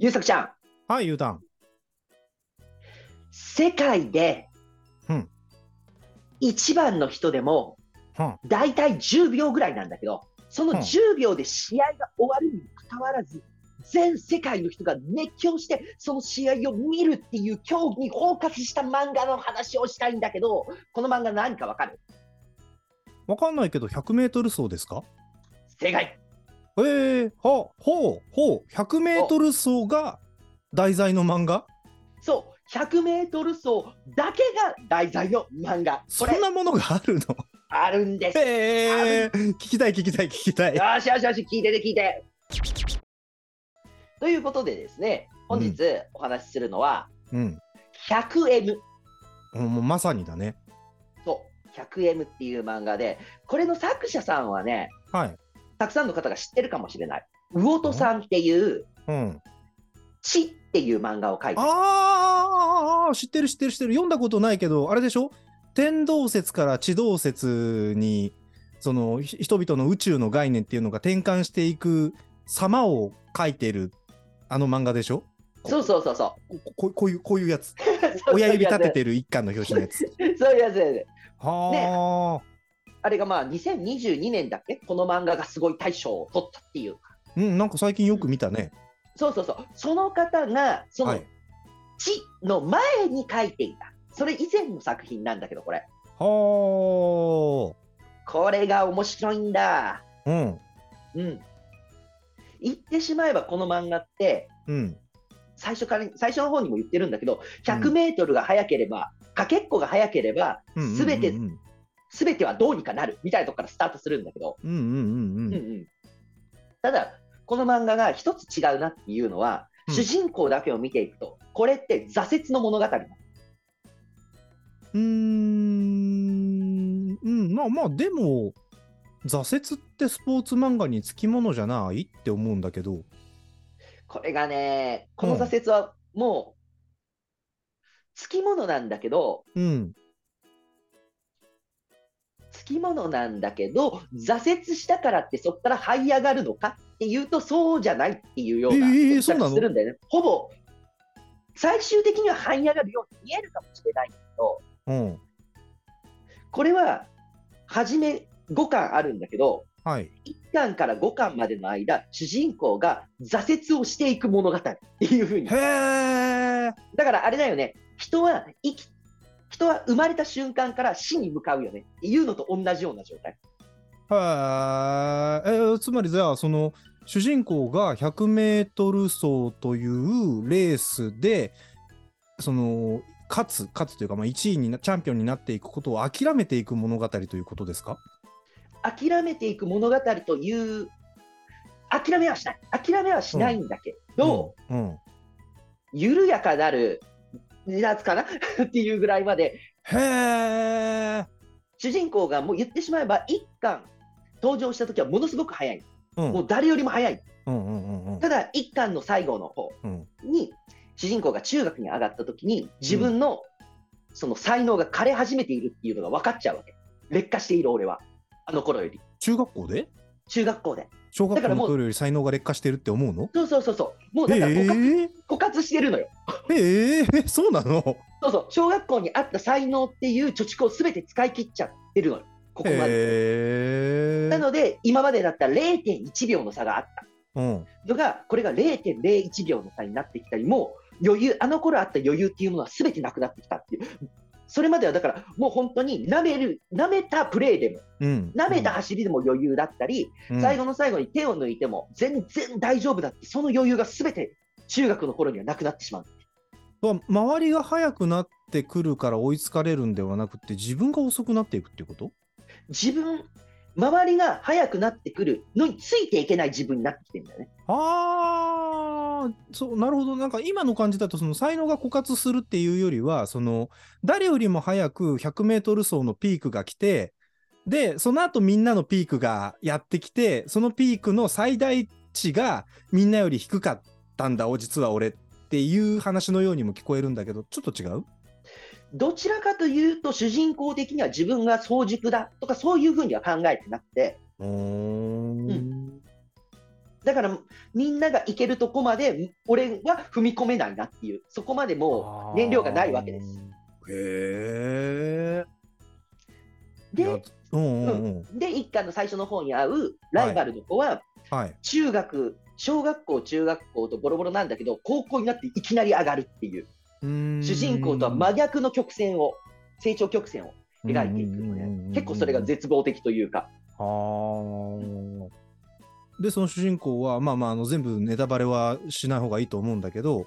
ゆうさくちゃん、はい、ゆうたん。世界でうん。一番の人でもは大体10秒ぐらいなんだけど、そのうん。10秒で試合が終わるにもかかわらず、全世界の人が熱狂して、その試合を見るっていう競技にフォーカスした漫画の話をしたいんだけど、この漫画何かわかる？わかんないけど、100メートル走ですか？正解えー、は、ほう、ほう、100メートル走が題材の漫画？そう、100メートル走だけが題材の漫画。そんなものがあるの？あるんです。よえー、聞きたい、聞きたい、聞きたい。しよしよし、聞いてて聞いて。ということでですね、本日お話しするのは、うん。100M。もうまさにだね。そう、100M っていう漫画で、これの作者さんはね、はい。たくさんの方が知ってるかもしれない。魚戸さんっていう、うん。地っていう漫画を書いてるあー、知ってる知ってる知ってる。読んだことないけど、あれでしょ？天動説から地動説に、そのひ人々の宇宙の概念っていうのが転換していく様を書いてるあの漫画でしょ？そうそうそうそこここういう、こういうやつ。う。親指立ててる一巻の表紙のやつ。そういうやつで、はあれがまあ2022年だっけ？この漫画がすごい大賞を取ったっていう。あ。うん、なんか最近よく見たね。そうそうそう。その方が、そのはい。地の前に書いていた。それ以前の作品なんだけど、これ。はこれが面白いんだ。あ。うん。うん。言ってしまえばこの漫画って、うん。最初から、最初の方にも言ってるんだけど、100メートルが速ければ、かけっこが速ければ、うんすべてうんうんすべてはどうにかなるみたいなとこからスタートするんだけど、ただ、この漫画が一つ違うなっていうのは、うん。主人公だけを見ていくと、これって挫折の物語うーん、うん、まあまあ、でも、挫折ってスポーツ漫画につきものじゃないって思うんだけど。これがね、この挫折はもう、つきものなんだけど、うん。つきものなんだけど、挫折したからってそこから這い上がるのかっていうと、そうじゃないっていうようなえーするんだよね。ほぼ、最終的には這い上がるように見えるかもしれないけど、うん。これは、初め5巻あるんだけど、はい。1巻から5巻までの間、主人公が挫折をしていく物語っていうふうに。だからあれだよね、人は生き、人は生まれた瞬間から死に向かうよねっていうのと同じような状態。へえ。えーつまりじゃあ、その、主人公が100メートル走というレースで、その、勝つ、勝つというか、まあ、1位にな、チャンピオンになっていくことを諦めていく物語ということですか？諦めていく物語という、諦めはしない。諦めはしないんだけど、うん。うん緩やかなる自殺かな？っていうぐらいまで、へえ。主人公がもう言ってしまえば、一巻登場した時はものすごく早い。うんもう誰よりも早い。うんうんうんうんただ、一巻の最後の方うん。に、主人公が中学に上がった時に、自分のその才能が枯れ始めているっていうのが分かっちゃうわけ。劣化している俺は。あの頃より。中学校で？中学校で。小学校の頃より才能が劣化してるって思うの？そうそうそうそう。もうえだから枯渇,、ー、枯渇してるのよ。えー、そうなの？そうそう。小学校にあった才能っていう貯蓄をすべて使い切っちゃってるのよ。ここまで。へーなので、今までだったら0.1秒の差があったうんのが、これが0.01秒の差になってきたり、もう余裕、あの頃あった余裕っていうものはすべてなくなってきたっていう。それまではだから、もう本当に舐める、舐めたプレーでも、うん舐めた走りでも余裕だったり、うん最後の最後に手を抜いても全然大丈夫だって、その余裕がすべて中学の頃にはなくなってしまう。ま周りが速くなってくるから追いつかれるんではなくて自分が遅くなっていくっていうこと？自分、周りが速くなってくるのについていけない自分になってきてるんだよね。ああ、そう、なるほど。なんか今の感じだと、その才能が枯渇するっていうよりは、その、誰よりも早く100メートル走のピークが来て、で、その後みんなのピークがやってきて、そのピークの最大値がみんなより低かったんだ、お実は俺っていう話のようにも聞こえるんだけど、ちょっと違う？どちらかというと、主人公的には自分が早熟だとか、そういうふうには考えてなくて、うーん。だからみんなが行けるとこまで俺は踏み込めないなっていう、そこまでもう燃料がないわけです。へで、うんうんうん。で、一巻の最初の方に会うライバルの子は、はい。中学、小学校、中学校とボロボロなんだけど、高校になっていきなり上がるっていう、主人公とは真逆の曲線を、成長曲線を描いていくので、結構それが絶望的というか、あーでその主人公はまあまああの全部ネタバレはしない方がいいと思うんだけど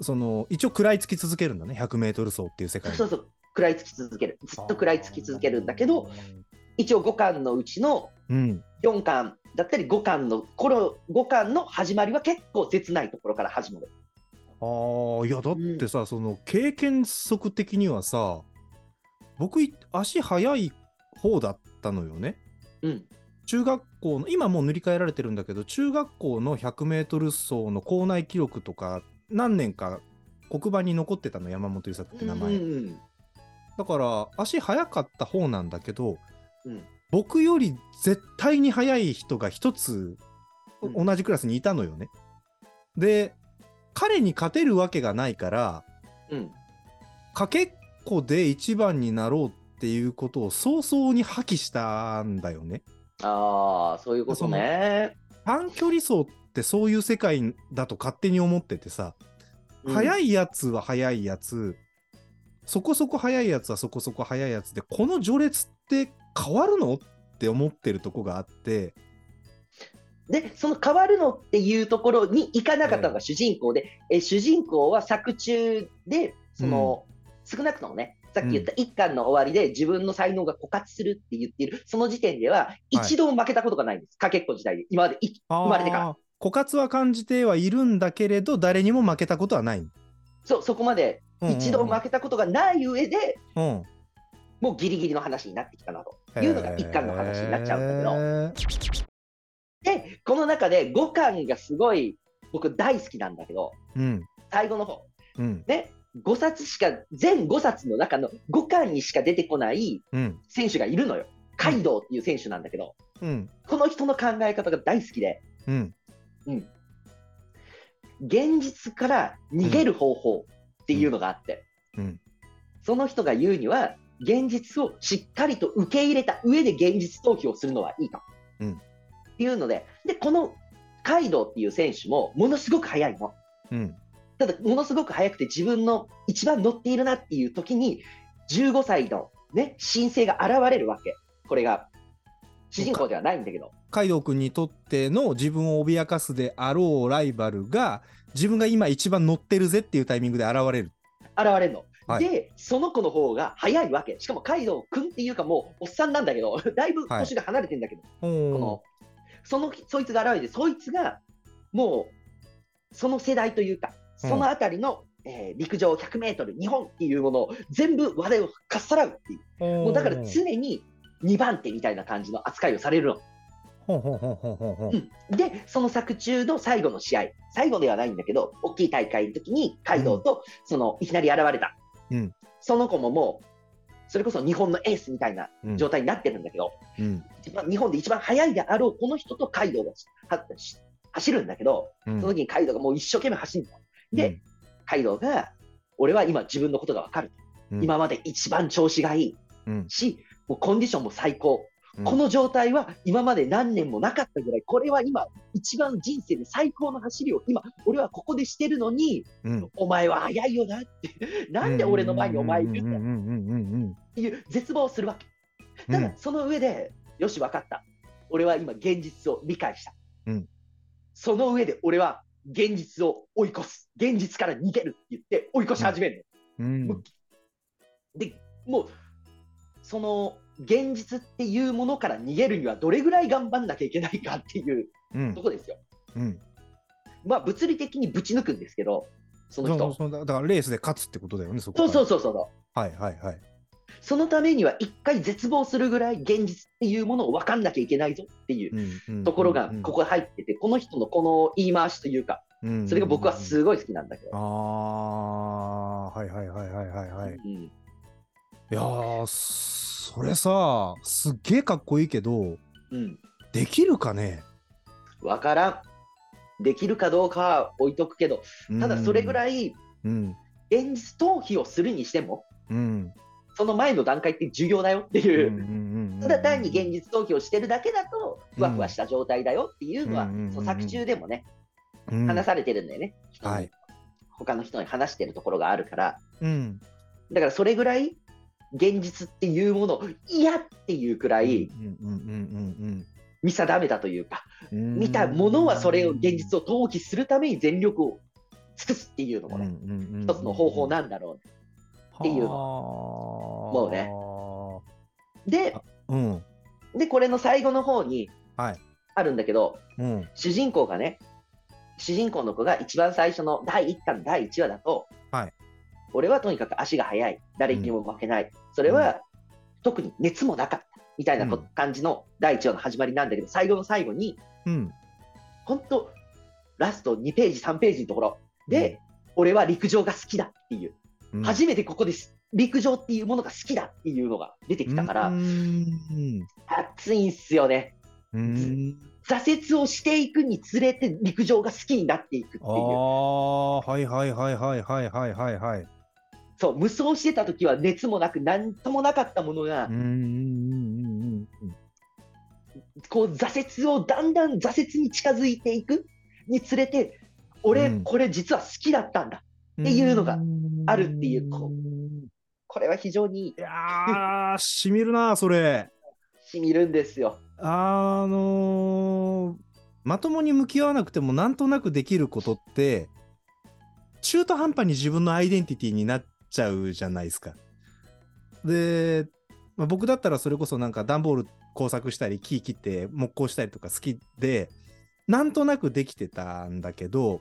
その一応食らいつき続けるんだね。100m 走っていう世界に。そうそう、食らいつき続ける、ずっと食らいつき続けるんだけど、一応5巻のうちのうん4巻だったり5巻の頃5巻の始まりは結構切ないところから始まる。あーいやだってさ、その経験則的にはさ僕い足速い方だったのよね。うん、中学校の今もう塗り替えられてるんだけど中学校の 100m 走の校内記録とか何年か黒板に残ってたの山本優作って名前、うんだから足速かった方なんだけどうん。僕より絶対に速い人が一つうん。同じクラスにいたのよね。で彼に勝てるわけがないからうん。かけっこで一番になろうっていうことを早々に破棄したんだよね。ああ、そういうことね。短距離走ってそういう世界だと勝手に思っててさ、速い。いやつは速いやつそこそこ速いやつはそこそこ速いやつでこの序列って変わるのって思ってるとこがあってで、その変わるのっていうところに行かなかったのが主人公で、え主人公は作中で、その、少なくともね、さっき言った一巻の終わりで自分の才能が枯渇するって言っている、その時点では、一度も負けたことがないんです、かけっこ時代で、今までい生まれてから。枯渇は感じてはいるんだけれど誰にも負けたことはない。そうそこまで一度負けたことがない上で、うん。もうギリギリの話になってきたなと。いうのが一巻の話になっちゃうんだけど、で、この中で5巻がすごい僕大好きなんだけど、うん。最後の方、うん。ね、5冊しか、全5冊の中の5巻にしか出てこないうん。選手がいるのよ。カイドウっていう選手なんだけど、うん。この人の考え方が大好きで、うん。現実から逃げる方法っていうのがあって、うん。その人が言うには、現実をしっかりと受け入れた上で現実逃避をするのはいいと。うん。っていうので、で、このカイドウっていう選手もものすごく速いの。うんただ、ものすごく速くて自分の一番乗っているなっていう時に、15歳のね、新星が現れるわけ。これが、主人公ではないんだけど。カイドウ君にとっての自分を脅かすであろうライバルが自分が今一番乗ってるぜっていうタイミングで現れる。現れるの。はいで、その子の方が速いわけ。しかもカイドウ君っていうかもうおっさんなんだけど、だいぶ年が離れてんだけど、ここのそのそいつが現れて、そいつがもうその世代というか、そのあたりの、えー陸上100メートル、日本っていうものを全部話題をかっさらうっていう。もうだから常に2番手みたいな感じの扱いをされるの。で、その作中の最後の試合、最後ではないんだけど、大きい大会の時にカイドウとそのいきなり現れた、うん。その子ももう、それこそ日本のエースみたいなうん。状態になってるんだけど、うん。日本で一番速いであろうこの人とカイドウが走るんだけど、うん。その時にカイドウがもう一生懸命走るの。で、カイドウが、俺は今自分のことが分かる。うん。今まで一番調子がいいうん。し、もうコンディションも最高。うん。この状態は今まで何年もなかったぐらい、これは今、一番人生で最高の走りを今、俺はここでしてるのに、うん。お前は速いよなって、なんで俺の前にお前いるんだって。いう絶望をするわけ。ただ、その上で、よし、分かった。俺は今、現実を理解した。うん。その上で、俺は現実を追い越す。現実から逃げるって言って、追い越し始めるの。うんで、もう、その現実っていうものから逃げるにはどれぐらい頑張んなきゃいけないかっていううんとこですよ。うんまあ、物理的にぶち抜くんですけど、そのそう人。そうだだからレースで勝つってことだよねそこそうそううそうそう。はいはいはいそのためには一回絶望するぐらい現実っていうものを分かんなきゃいけないぞっていうところがここ入ってて、この人のこの言い回しというか、それが僕はすごい好きなんだけど。ああはいはいはいはいはいはいうんいやーそれさすっげえかっこいいけどうん。できるかね？分からん。できるかどうかは置いとくけど、ただそれぐらい、現実逃避をするにしても、うんその前の段階って重要だよっていう、ただ単に現実逃避をしてるだけだと、ふわふわした状態だよっていうのは、その作中でもね、うん。話されてるんだよね、はい。他の人に話してるところがあるから、うん。だからそれぐらい現実っていうものを嫌っていうくらい見定めたというか、見たものはそれを現実を逃避するために全力を尽くすっていうのもね、一つの方法なんだろっていう。のもうね。う。であ、うん。でこれの最後の方にはい。あるんだけど、うん。主人公がね、主人公の子が一番最初の第1巻の第1話だと、はい。俺はとにかく足が速い、誰にも負けない、それは、特に熱もなかったみたいな感じの第1話の始まりなんだけど、最後の最後に、うん。本当、ラスト2ページ、3ページのところで、俺は陸上が好きだっていう、うん初めてここです。陸上っていうものが好きだっていうのが出てきたから、うん熱いんすよね。うん挫折をしていくにつれて陸上が好きになっていくっていう。ああはいはいはいはいはいはいはいはいそう、無双してた時は熱もなく、なんともなかったものがこう挫折をだんだん挫折に近づいていくにつれて、俺、うんこれ実は好きだったんだ。うんっていうのがあるっていうここれは非常にいやーしみるなそれしみるんですよ。あのーまともに向き合わなくてもなんとなくできることって中途半端に自分のアイデンティティになっちゃうじゃないですか。で、まあ、僕だったらそれこそなんか段ボール工作したり木切って木工したりとか好きでなんとなくできてたんだけど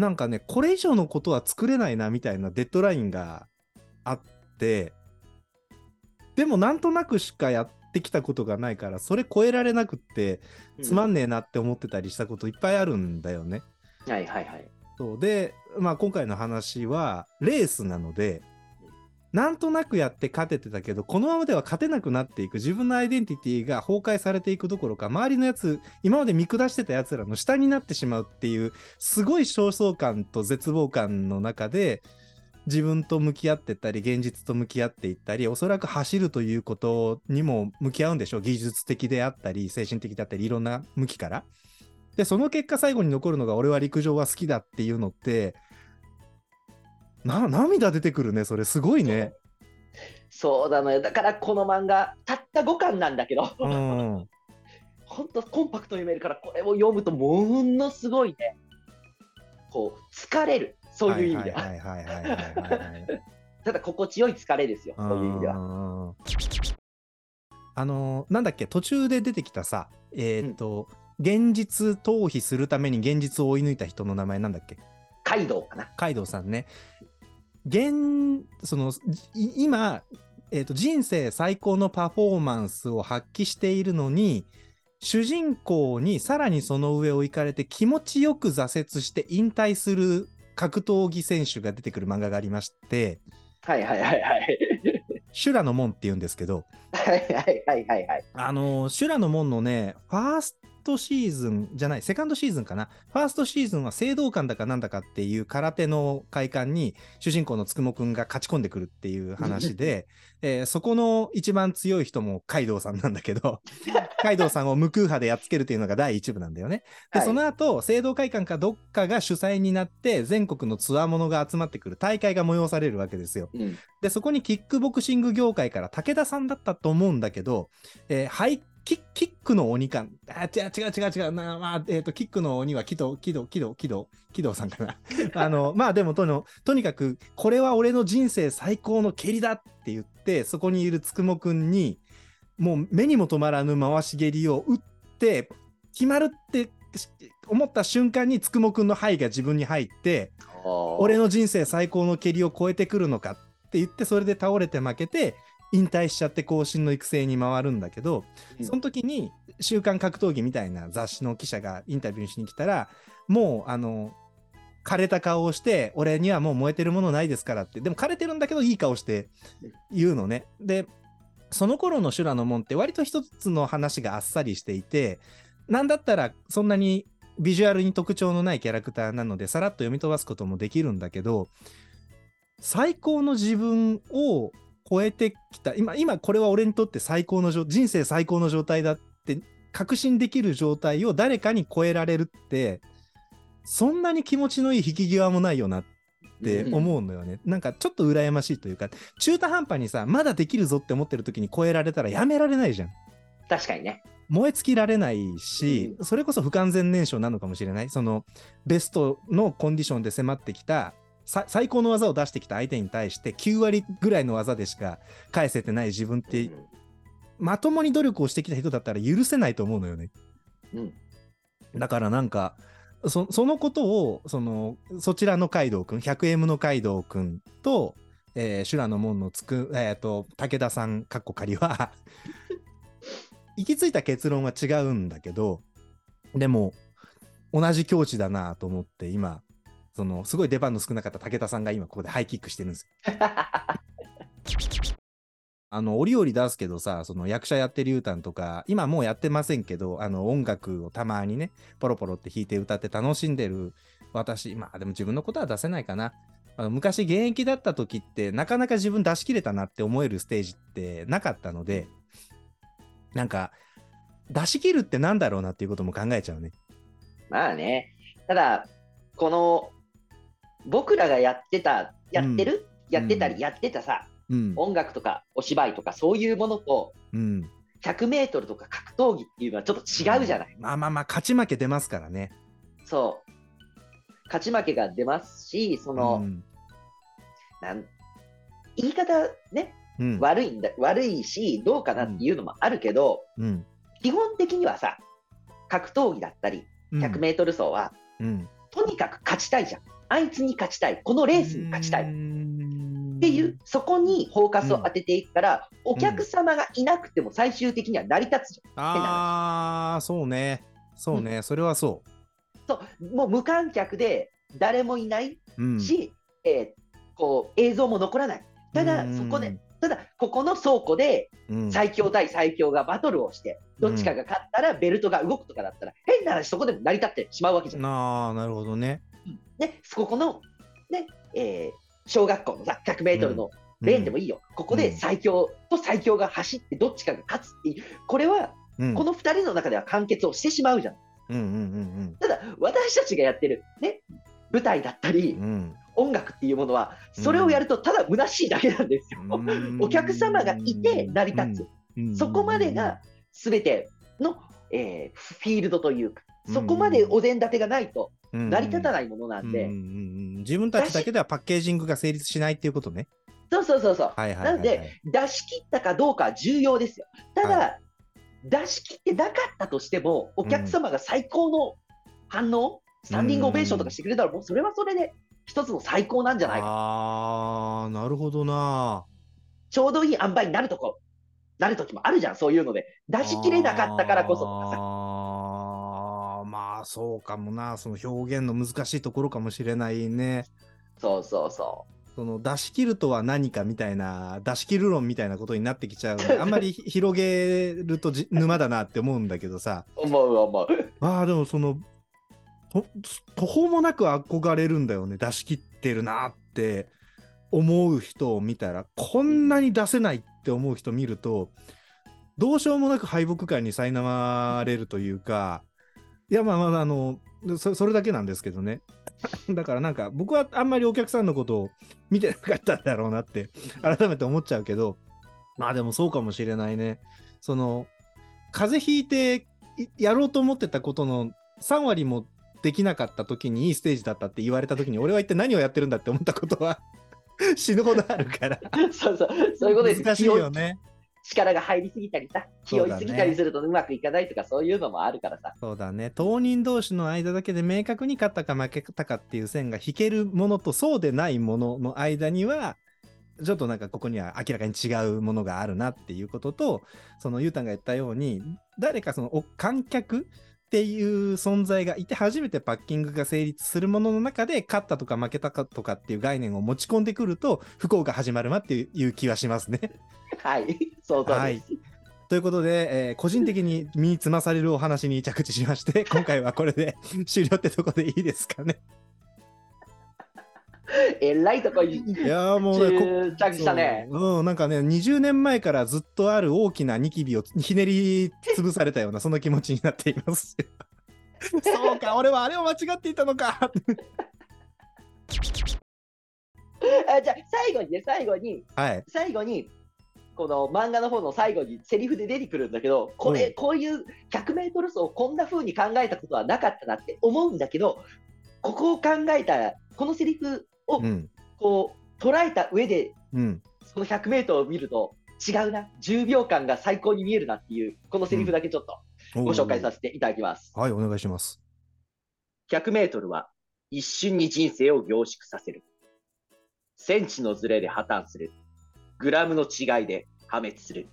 なんかねこれ以上のことは作れないなみたいなデッドラインがあってでもなんとなくしかやってきたことがないからそれ超えられなくってつまん、んねえなって思ってたりしたこといっぱいあるんだよね。はいはいはい。そうで、まあ、今回の話はレースなのでなんとなくやって勝ててたけどこのままでは勝てなくなっていく自分のアイデンティティが崩壊されていくどころか周りのやつ今まで見下してたやつらの下になってしまうっていうすごい焦燥感と絶望感の中で自分と向き合ってったり現実と向き合っていったりおそらく走るということにも向き合うんでしょう技術的であったり精神的だったりいろんな向きから。でその結果最後に残るのが俺は陸上は好きだっていうのってな涙出てくるねそれすごいね。そうなのよ。だからこの漫画、たった5巻なんだけど、うん 本当コンパクトに読めるから、これを読むとものすごいね、こう、疲れる。そういう意味では。ただ、心地よい疲れですよ。そういう意味では。は。あのーなんだっけ途中で出てきたさえーっと、現実逃避するために現実を追い抜いた人の名前なんだっけ？カイドウかな。カイドウさんね。現そのい今、えーと人生最高のパフォーマンスを発揮しているのに主人公にさらにその上を行かれて気持ちよく挫折して引退する格闘技選手が出てくる漫画がありましてはいはいはいはい。「修羅の門」って言うんですけどはいはいはいはいはい。あの修羅の門のねファーストシーズンじゃないセカンドシーズンかなファーストシーズンは聖堂館だかなんだかっていう空手の会館に主人公のつくもくんが勝ち込んでくるっていう話で、えーそこの一番強い人もカイドウさんなんだけど カイドウさんを無空派でやっつけるっていうのが第一部なんだよね。で、はいその後聖堂会館かどっかが主催になって全国のツアーものが集まってくる大会が催されるわけですよ。うん。で、そこにキックボクシング業界から武田さんだったと思うんだけど、えーハイキッキックの鬼か、あ、違う違う違う違う、なまあ、えっ、と、キックの鬼は木戸、木戸、木戸、木戸、木戸さんかな。あの、まあでもとの、とにかく、これは俺の人生最高の蹴りだって言って、そこにいるつくもくんに、もう目にも止まらぬ回し蹴りを打って、決まるって思った瞬間につくもくんの肺が自分に入って、俺の、の人生最高の蹴りを超えてくるのかって言ってそれで倒れて負けて引退しちゃって後進の育成に回るんだけど、うんその時に「週刊格闘技」みたいな雑誌の記者がインタビューしに来たらもうあの枯れた顔をして俺にはもう燃えてるものないですからってでも枯れてるんだけどいい顔して言うのね。でその頃の修羅の門って割と一つの話があっさりしていてなんだったらそんなにビジュアルに特徴のないキャラクターなのでさらっと読み飛ばすこともできるんだけど最高の自分を超えてきた。今今これは俺にとって最高の状人生最高の状態だって確信できる状態を誰かに超えられるってそんなに気持ちのいい引き際もないよなって思うのよね、なんかちょっと羨ましいというか中途半端にさまだできるぞって思ってる時に超えられたらやめられないじゃん。確かにね。燃え尽きられないし、それこそ不完全燃焼なのかもしれない。そのベストのコンディションで迫ってきたさ最高の技を出してきた相手に対して9割ぐらいの技でしか返せてない自分ってうんまともに努力をしてきた人だったら許せないと思うのよね。うんだからなんかそそのことをそのそちらのカイドウくん 100M のカイドウくんと、えー、修羅の門のつく、えー、と武田さんかっこ仮は行き着いた結論は違うんだけどでも同じ境地だなと思って今そのすごい出番の少なかった武田さんが今ここでハイキックしてるんですよ。あの折々出すけどさその役者やってるゆうたんとか今もうやってませんけどあの音楽をたまにねポロポロって弾いて歌って楽しんでる私まあでも自分のことは出せないかなあの昔現役だった時ってなかなか自分出し切れたなって思えるステージってなかったのでなんか出し切るってなんだろうなっていうことも考えちゃうね。まあね。ただ、この、僕らがやってた、やってる、やってたり、やってたさ、うん。音楽とかお芝居とかそういうものと、うん、100メートルとか格闘技っていうのはちょっと違うじゃない？まあまあまあ勝ち負け出ますからね。そう。勝ち負けが出ますし、その、うん。なん言い方ね、うん。悪いんだ、悪いし、どうかなっていうのもあるけど、うん。基本的にはさ、格闘技だったり、うん。100メートル走は、うん。とにかく勝ちたいじゃん。あいつに勝ちたい。このレースに勝ちたい。っっていう、そこにフォーカスを当てていくから、お客様がいなくても最終的には成り立つじゃん。ああ、そうね。そうね。それはそそう、もう無観客で誰もいない、う。うん。し、えーこう映像も残らない。ただ、そこで、、ただ、ここの倉庫でうん、最強対最強がバトルをして、どっちかが勝ったらベルトが動くとかだったら、変な話、そこでも成り立ってしまうわけじゃん。ああ、なるほどね。ね、そこの、ね、えー小学校のさ、100メートルのレーンでもいいよ。ここで最強と最強が走って、どっちかが勝つっていう、これは、うん、この2人の中では完結をしてしまうじゃん。うんうんうんただ、私たちがやってる、ね、舞台だったりうん。う、ん音楽っていうものは、それをやるとただ虚しいだけなんですよ。お客様がいて成り立つ。うんそこまでが全ての、えーフィールドというか、そこまでお膳立てがないと成り立たいないものなんで、うんうんうん自分たちだけではパッケージングが成立しないっていうことね。そうそうそうそう。はいはいはいはい。なので、出し切ったかどうかは重要ですよ。ただ、は出し切ってなかったとしても、お客様が最高の反応、スタンディングオベーションとかしてくれたら、もうそれはそれで一つの最高なんじゃないか。ああ、なるほどな。ちょうどいい塩梅になるとこ、なるときもあるじゃん、そういうので。出し切れなかったからこそとかさ。あそうかもな。その表現の難しいところかもしれないね。そうそうそその出し切るとは何かみたいな、出し切る論みたいなことになってきちゃうので。あんまり広げるとじ沼だなって思うんだけどさ。う。思う思う。ああ、でもその、と途方もなく憧れるんだよね。出し切ってるなって思う人を見たら、こんなに出せないって思う人見ると、どうしようもなく敗北感に苛まれるというか、いや、まあまあ、あの、そそれだけなんですけどね。だからなんか、僕はあんまりお客さんのことを見てなかったんだろうなって、改めて思っちゃうけど、まあでもそうかもしれないね。その、風邪ひいていやろうと思ってたことの3割もできなかった時にいいステージだったって言われた時に俺は一体何をやってるんだって思ったことは 死ぬほどあるから そうそう、そういうことです。難しいよね。力が入りすぎたりさ、気負いすぎたりするとうまくいかないとか、そういうのもあるからさ。そうだね。当人同士の間だけで明確に勝ったか負けたかっていう線が引けるものとそうでないものの間にはちょっとなんかここには明らかに違うものがあるなっていうこととそのゆうたんが言ったように誰かそのお観客っていう存在がいて初めてパッキングが成立するものの中で勝ったとか負けたかとかっていう概念を持ち込んでくると不幸が始まるなっていう気はしますね。はい、そうです。はいということで、えー個人的に身につまされるお話に着地しまして、今回はこれで終了ってとこでいいですかね。えらいとこにいやーもうねこ着着したね。そううん、なんかね、20年前からずっとある大きなニキビを ひねり潰されたような、そんな気持ちになっています。そうか、俺はあれを間違っていたのか。あじゃあ最後にね、最後に、はい。最後に、この漫画の方の最後にセリフで出てくるんだけど、これ、うんこういう100メートル走をこんな風に考えたことはなかったなって思うんだけど、ここを考えた、このセリフをうん。こう捉えた上で、うん。その100メートルを見ると、違うな、10秒間が最高に見えるなっていう、このセリフだけちょっとご紹介させていただきます。はい、お願いします。100メートルは一瞬に人生を凝縮させる。センチのズレで破綻する。グラムの違いで破滅する。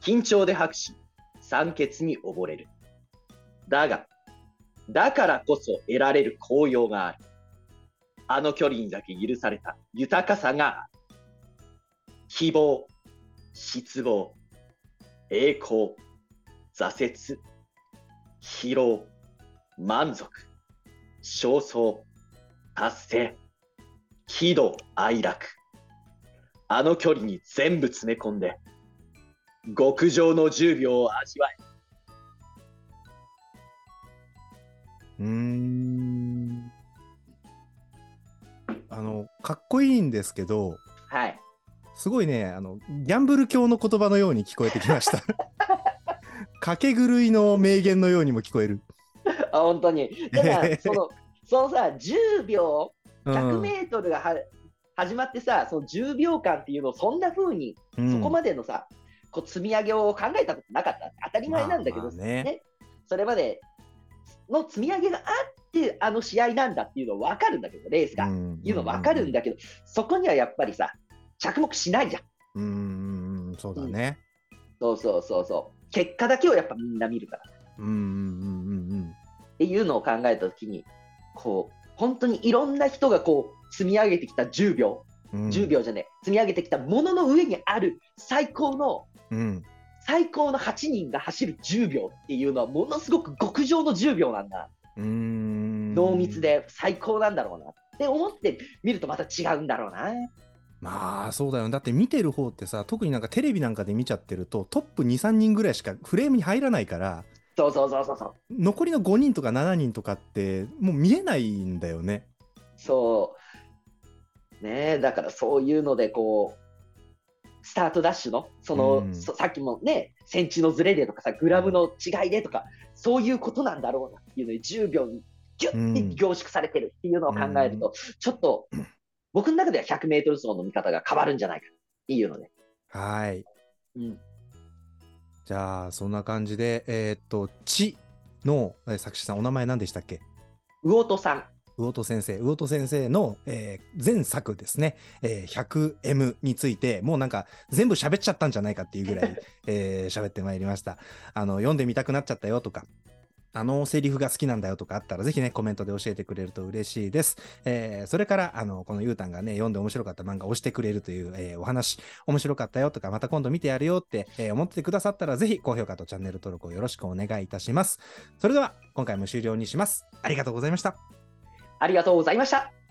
緊張で吐くし、酸欠に溺れる。だが、だからこそ得られる高揚がある。あの距離にだけ許された豊かさが。希望、失望、栄光、挫折、疲労、満足、焦燥、達成、喜怒哀楽。あの距離に全部詰め込んで、極上の10秒を味わえ。うん。あの、かっこいいんですけど、はい。すごいね、あの、ギャンブル教の言葉のように聞こえてきました。賭け狂いの名言のようにも聞こえる。あ本当に。だから、その、そのさ、10秒、うん100メートルがは始まってさ、その10秒間っていうのをそんな風に、そこまでのさ、こう積み上げを考えたことなかった。当たり前なんだけど、まあまあねそれまでの積み上げがあって、あの試合なんだっていうの分かるんだけど、レースが。うんいうの分かるんだけど、そこにはやっぱりさ、着目しないじゃん。うんうんうん、そうだね。そうそうそうそう。結果だけをやっぱみんな見るから。うんうんうんっていうのを考えたときに、こう、本当にいろんな人がこう、積み上げてきた10秒、うんうん。10秒じゃねえ、積み上げてきたものの上にある最高の、うん。最高の8人が走る10秒っていうのは、ものすごく極上の10秒なんだ。うーん。濃密。で最高なんだろうなって思って見るとまた違うんだろうな。まあそうだよ。だって見てる方ってさ、特になんかテレビなんかで見ちゃってると、トップ2、3人ぐらいしかフレームに入らないから、そうそうそうそうそう。残りの5人とか7人とかって、もう見えないんだよね。そう。ねえ、だからそういうので、こう、スタートダッシュの、その、うんそさっきもね、センチのズレでとかさ、グラムの違いでとか、そういうことなんだろうなっていうので、10秒にギュッて凝縮されてるっていうのを考えると、ちょっと、僕の中では100メートル走の見方が変わるんじゃないかっていうので。はい。うん。じゃあ、そんな感じで、えーっと、地のえー作詞さん、お名前何でしたっけ？魚戸さん。魚戸先生、魚戸先生の、えー前作ですね、えー 100M について、もうなんか全部喋っちゃったんじゃないかっていうぐらい、えー喋ってまいりました。あの、読んでみたくなっちゃったよとか、あのセリフが好きなんだよとかあったら、ぜひね、コメントで教えてくれると嬉しいです。えーそれから、あの、このゆうたんがね、読んで面白かった漫画を押してくれるという、えーお話、面白かったよとか、また今度見てやるよって、えー思ってくださったら、ぜひ高評価とチャンネル登録をよろしくお願いいたします。それでは、今回も終了にします。ありがとうございました。ありがとうございました。